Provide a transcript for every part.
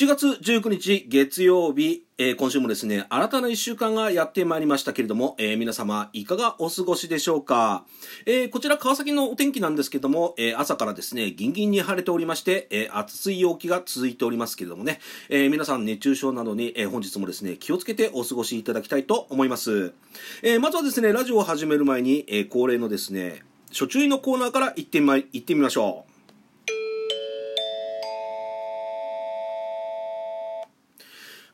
7月19日月曜日、えー、今週もですね、新たな1週間がやってまいりましたけれども、えー、皆様いかがお過ごしでしょうか、えー、こちら川崎のお天気なんですけども、え朝からですね、ギンギンに晴れておりまして、え暑い陽気が続いておりますけれどもね、え皆さん熱中症などに、え本日もですね、気をつけてお過ごしいただきたいと思います。えまずはですね、ラジオを始める前に、え恒例のですね、初注意のコーナーから行ってみま、行ってみましょう。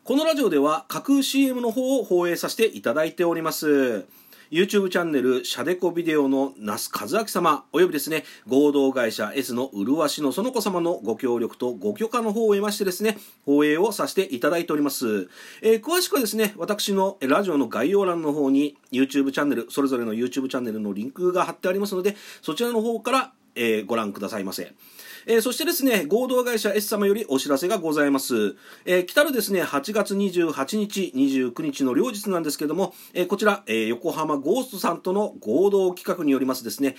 このラジオでは架空 CM の方を放映させていただいております。YouTube チャンネル、シャデコビデオの那須和明様、およびですね、合同会社 S の麗しの園子様のご協力とご許可の方を得ましてですね、放映をさせていただいております。えー、詳しくはですね、私のラジオの概要欄の方に YouTube チャンネル、それぞれの YouTube チャンネルのリンクが貼ってありますので、そちらの方から、えー、ご覧くださいませ。えー、そしてですね、合同会社 S 様よりお知らせがございます。えー、来たるですね、8月28日、29日の両日なんですけども、えー、こちら、え横浜ゴーストさんとの合同企画によりますですね、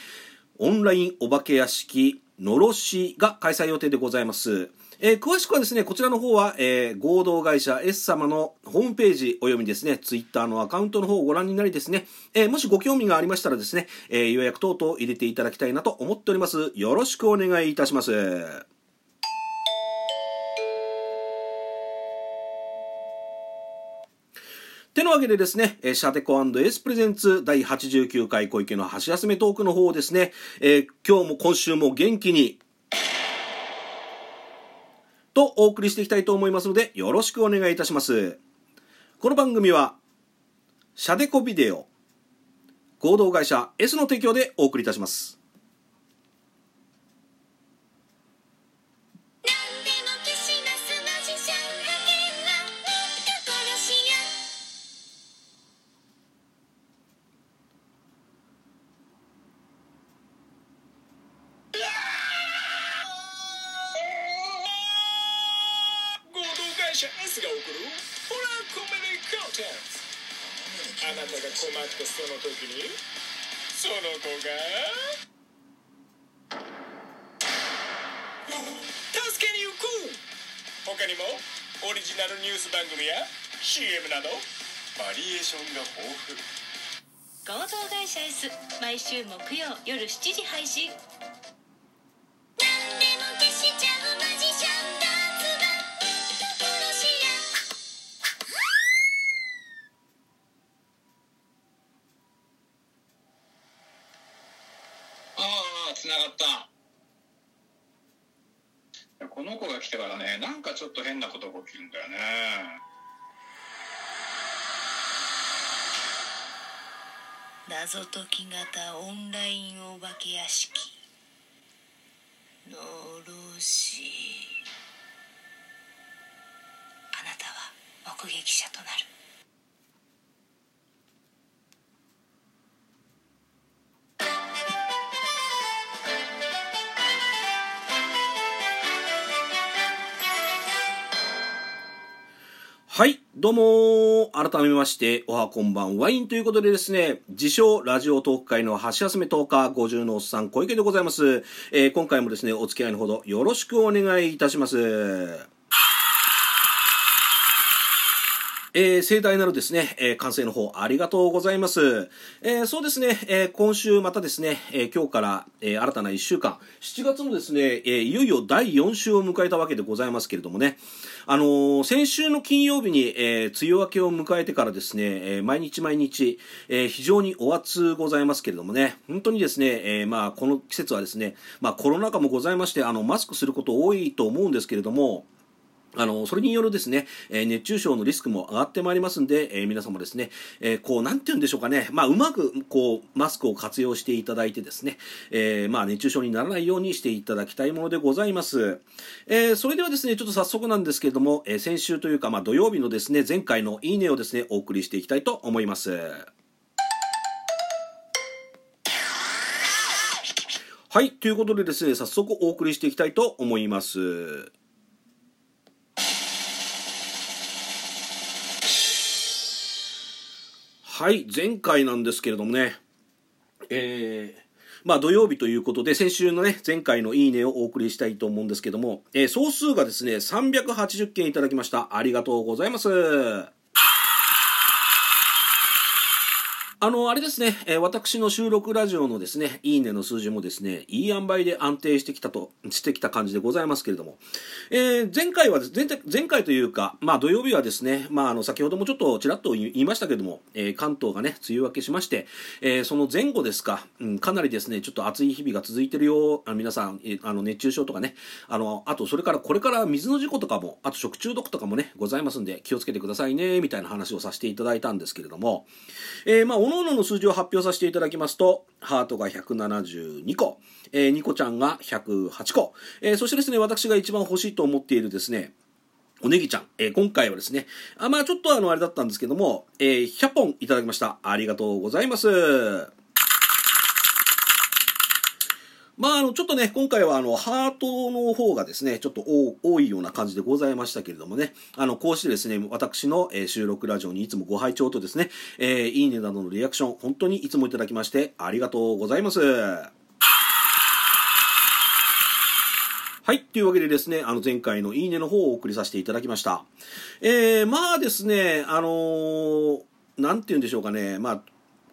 オンラインお化け屋敷、のろしが開催予定でございます。えー、詳しくはですね、こちらの方は、えー、合同会社 S 様のホームページおよびですね、ツイッターのアカウントの方をご覧になりですね、えー、もしご興味がありましたらですね、え予約等々入れていただきたいなと思っております。よろしくお願いいたします。てなわけでですね、シャテコエースプレゼンツ第89回小池の箸休めトークの方ですね、えー、今日も今週も元気にとお送りしていきたいと思いますので、よろしくお願いいたします。この番組は、シャデコビデオ、合同会社 S の提供でお送りいたします。なたが困ったその時にその子が助けに行く他にもオリジナルニュース番組や CM などバリエーションが豊富。合同会社 S 毎週木曜夜7時配信。来てからねなんかちょっと変なことが起きるんだよね。謎解き型オンラインお化け屋敷。のろし。あなたは目撃者となる。はい。どうも改めまして、おはこんばんワインということでですね、自称ラジオトーク界の橋休め10日50のおっさん小池でございます。えー、今回もですね、お付き合いのほどよろしくお願いいたします。えー、盛大なるですね、えー、完成の方ありがとうございます。えー、そうですね、えー、今週またですね、えー、今日から、えー、新たな1週間、7月のですね、えー、いよいよ第4週を迎えたわけでございますけれどもね、あのー、先週の金曜日に、えー、梅雨明けを迎えてからですね、えー、毎日毎日、えー、非常にお暑ございますけれどもね、本当にですね、えー、まあ、この季節はですね、まあ、コロナ禍もございまして、あの、マスクすること多いと思うんですけれども、あの、それによるですね、え、熱中症のリスクも上がってまいりますんで、えー、皆様ですね、えー、こう、なんて言うんでしょうかね、まあ、うまく、こう、マスクを活用していただいてですね、えまあ、熱中症にならないようにしていただきたいものでございます。えそれではですね、ちょっと早速なんですけれども、え先週というか、まあ、土曜日のですね、前回のいいねをですね、お送りしていきたいと思います。はい、ということでですね、早速お送りしていきたいと思います。はい、前回なんですけれどもね、えー、まあ土曜日ということで、先週のね、前回のいいねをお送りしたいと思うんですけども、えー総数がですね、380件いただきました。ありがとうございます。あの、あれですね、え私の収録ラジオのですね、いいねの数字もですね、いい塩梅で安定してきたと、してきた感じでございますけれども、えー前回は、前前回というか、まあ土曜日はですね、まああの、先ほどもちょっとちらっと言いましたけども、えー関東がね、梅雨明けしまして、えーその前後ですか、うん、かなりですね、ちょっと暑い日々が続いてるよ、あ皆さん、えあの、熱中症とかね、あの、あとそれからこれから水の事故とかも、あと食中毒とかもね、ございますんで、気をつけてくださいね、みたいな話をさせていただいたんですけれども、えまあ、各々の数字を発表させていただきますと、ハートが172個、えー、ニコちゃんが108個、えーそしてですね、私が一番欲しいと思っているですね、おねぎちゃん、えー今回はですね、あまあちょっとあの、あれだったんですけども、えー100本いただきました。ありがとうございます。まあ、あの、ちょっとね、今回はあの、ハートの方がですね、ちょっと多いような感じでございましたけれどもね、あの、こうしてですね、私の、え収録ラジオにいつもご拝聴とですね、えーいいねなどのリアクション、本当にいつもいただきまして、ありがとうございます。はい。というわけでですね、あの前回のいいねの方をお送りさせていただきました。えー、まあですね、あのーなんて言うんでしょうかね、まあ、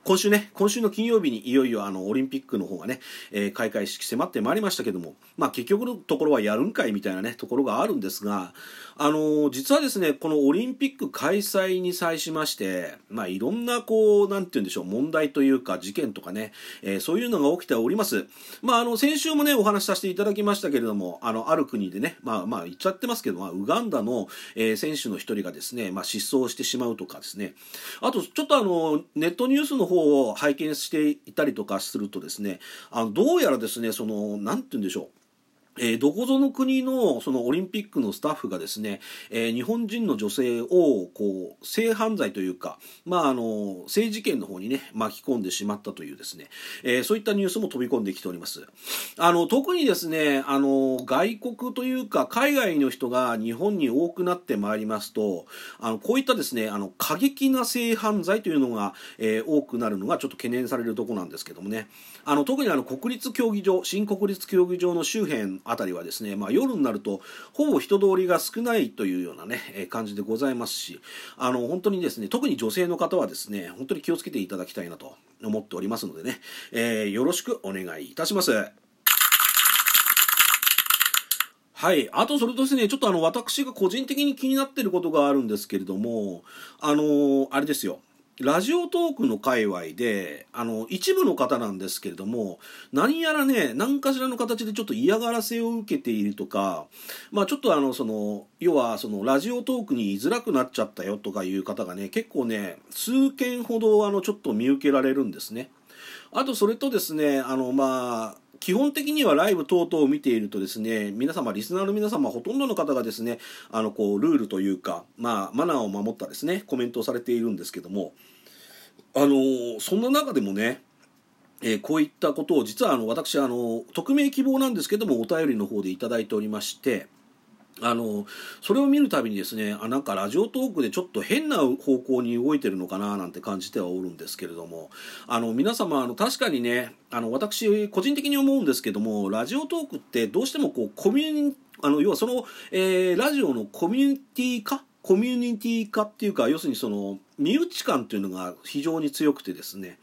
今週ね、今週の金曜日にいよいよあのオリンピックの方がね、えー開会式迫ってまいりましたけども、まあ結局のところはやるんかいみたいなね、ところがあるんですが、あのー実はですね、このオリンピック開催に際しまして、まあいろんなこう、なんて言うんでしょう、問題というか事件とかね、えーそういうのが起きております。まああの、先週もね、お話しさせていただきましたけれども、あの、ある国でね、まあまあ言っちゃってますけど、まあウガンダの、えー選手の一人がですね、まあ失踪してしまうとかですね、あとちょっとあの、ネットニュースの方を拝見していたりとかするとですね、あの、どうやらですね、その、なんて言うんでしょう、えーどこぞの国のそのオリンピックのスタッフがですね、えー日本人の女性をこう性犯罪というか、まあ、あの性事件の方にね巻き込んでしまったというですね、えーそういったニュースも飛び込んできております。あの特にですねあの外国というか海外の人が日本に多くなってまいりますとあのこういったですねあの過激な性犯罪というのが、えー多くなるのがちょっと懸念されるとこなんですけどもね。あの特にあの国立競技場新国立競技場の周辺あたりはですね、まあ、夜になるとほぼ人通りが少ないというようなね、え感じでございますしあの本当にですね特に女性の方はですね本当に気をつけていただきたいなと思っておりますのでね、えーよろしくお願いいたします。はい。あと、それとですね、ちょっとあの、私が個人的に気になっていることがあるんですけれども、あのあれですよ。ラジオトークの界隈で、あの、一部の方なんですけれども、何やらね、何かしらの形でちょっと嫌がらせを受けているとか、まあちょっとあの、その、要は、その、ラジオトークに居づらくなっちゃったよとかいう方がね、結構ね、数件ほどあの、ちょっと見受けられるんですね。あとそれとですね、あのまあ、基本的にはライブ等々を見ているとですね、皆様、リスナーの皆様、ほとんどの方がですね、あのこうルールというか、まあ、マナーを守ったですね、コメントをされているんですけども、あのそんな中でもね、えーこういったことを実はあの私あの匿名希望なんですけどもお便りの方で頂いておりましてあのそれを見るたびにですねあなんかラジオトークでちょっと変な方向に動いてるのかななんて感じてはおるんですけれども。あの皆様あの確かにねあの私個人的に思うんですけどもラジオトークってどうしてもこうコミュニあの要はその、えーラジオのコミュニティ化？コミュニティ化っていうか要するにその身内感っていうのが非常に強くてですね。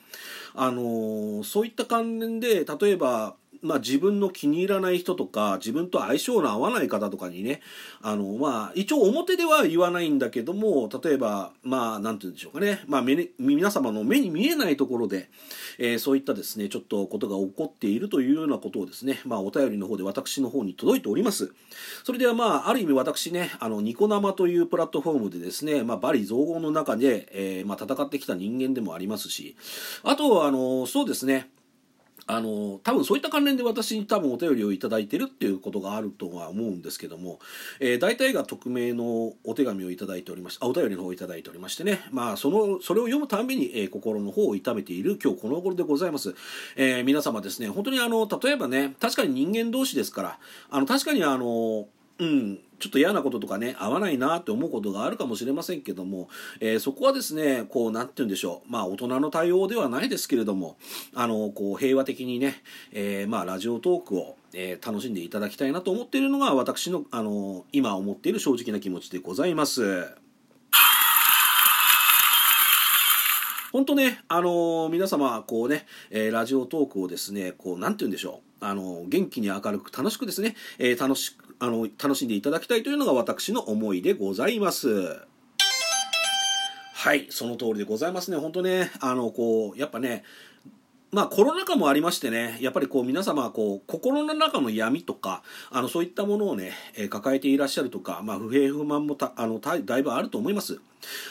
あのそういった関連で例えばまあ、自分の気に入らない人とか自分と相性の合わない方とかにねあの、まあ、一応表では言わないんだけども例えばまあなんて言うんでしょうかね、まあ、皆様の目に見えないところで、えーそういったですねちょっとことが起こっているというようなことをですね、まあ、お便りの方で私の方に届いております。それではまあある意味私ねあのニコ生というプラットフォームでですね、まあ、バリ雑言の中で、えーまあ、戦ってきた人間でもありますしあとはあのそうですね。あの多分そういった関連で私に多分お便りを頂いてるっていうことがあるとは思うんですけども、えー大体が匿名のお手紙を頂いておりましてお便りの方を頂いておりましてね。まあそのそれを読むたんびに、えー心の方を痛めている今日この頃でございます、えー皆様ですね本当にあの例えばね確かに人間同士ですからあの確かにあのうん、ちょっと嫌なこととかね合わないなって思うことがあるかもしれませんけども、えーそこはですねこうなんて言うんでしょうまあ大人の対応ではないですけれどもあのこう平和的にね、えーまあラジオトークを、えー楽しんでいただきたいなと思っているのが私のあの今思っている正直な気持ちでございます。本当ね、あの皆様、こうね、えラジオトークをですね、こう、なんて言うんでしょう、あの元気に明るく楽しくですね、えー楽しく、あの楽しんでいただきたいというのが私の思いでございます。はい、その通りでございますね。本当ね、あの、こう、やっぱね、まあコロナ禍もありましてね、やっぱりこう皆様こう心の中の闇とか、あのそういったものをね、えー抱えていらっしゃるとか、まあ不平不満もたあのただいぶあると思います。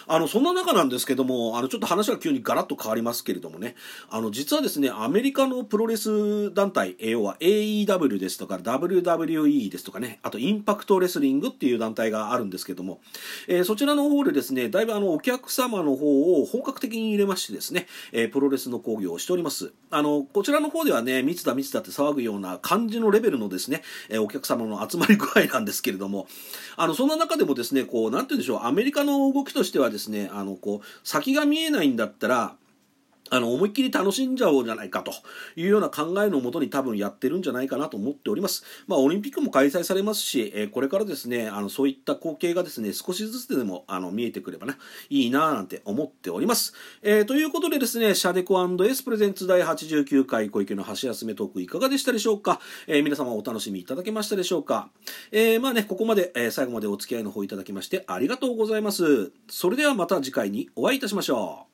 あのそんな中なんですけども、あのちょっと話が急にガラッと変わりますけれどもね、あの実はですね、アメリカのプロレス団体、要は AEW ですとか WWE ですとかね、あとインパクトレスリングっていう団体があるんですけども、えーそちらの方でですね、だいぶあのお客様の方を本格的に入れましてですね、えープロレスの講義をしております。あの、こちらの方ではね、密だ密だって騒ぐような感じのレベルのですね、えーお客様の集まり具合なんですけれども、あの、そんな中でもですね、こう、なんて言うんでしょう、アメリカの動きととしてはですね、あの、こう、先が見えないんだったら、あの、思いっきり楽しんじゃおうじゃないかというような考えのもとに多分やってるんじゃないかなと思っております。まあ、オリンピックも開催されますし、えこれからですね、あの、そういった光景がですね、少しずつでも、あの、見えてくればね、いいなぁなんて思っております。えーということでですね、シャデコエスプレゼンツ第89回小池の箸休めトークいかがでしたでしょうか、えー皆様お楽しみいただけましたでしょうか？えーまあね、ここまで、え最後までお付き合いの方いただきましてありがとうございます。それではまた次回にお会いいたしましょう。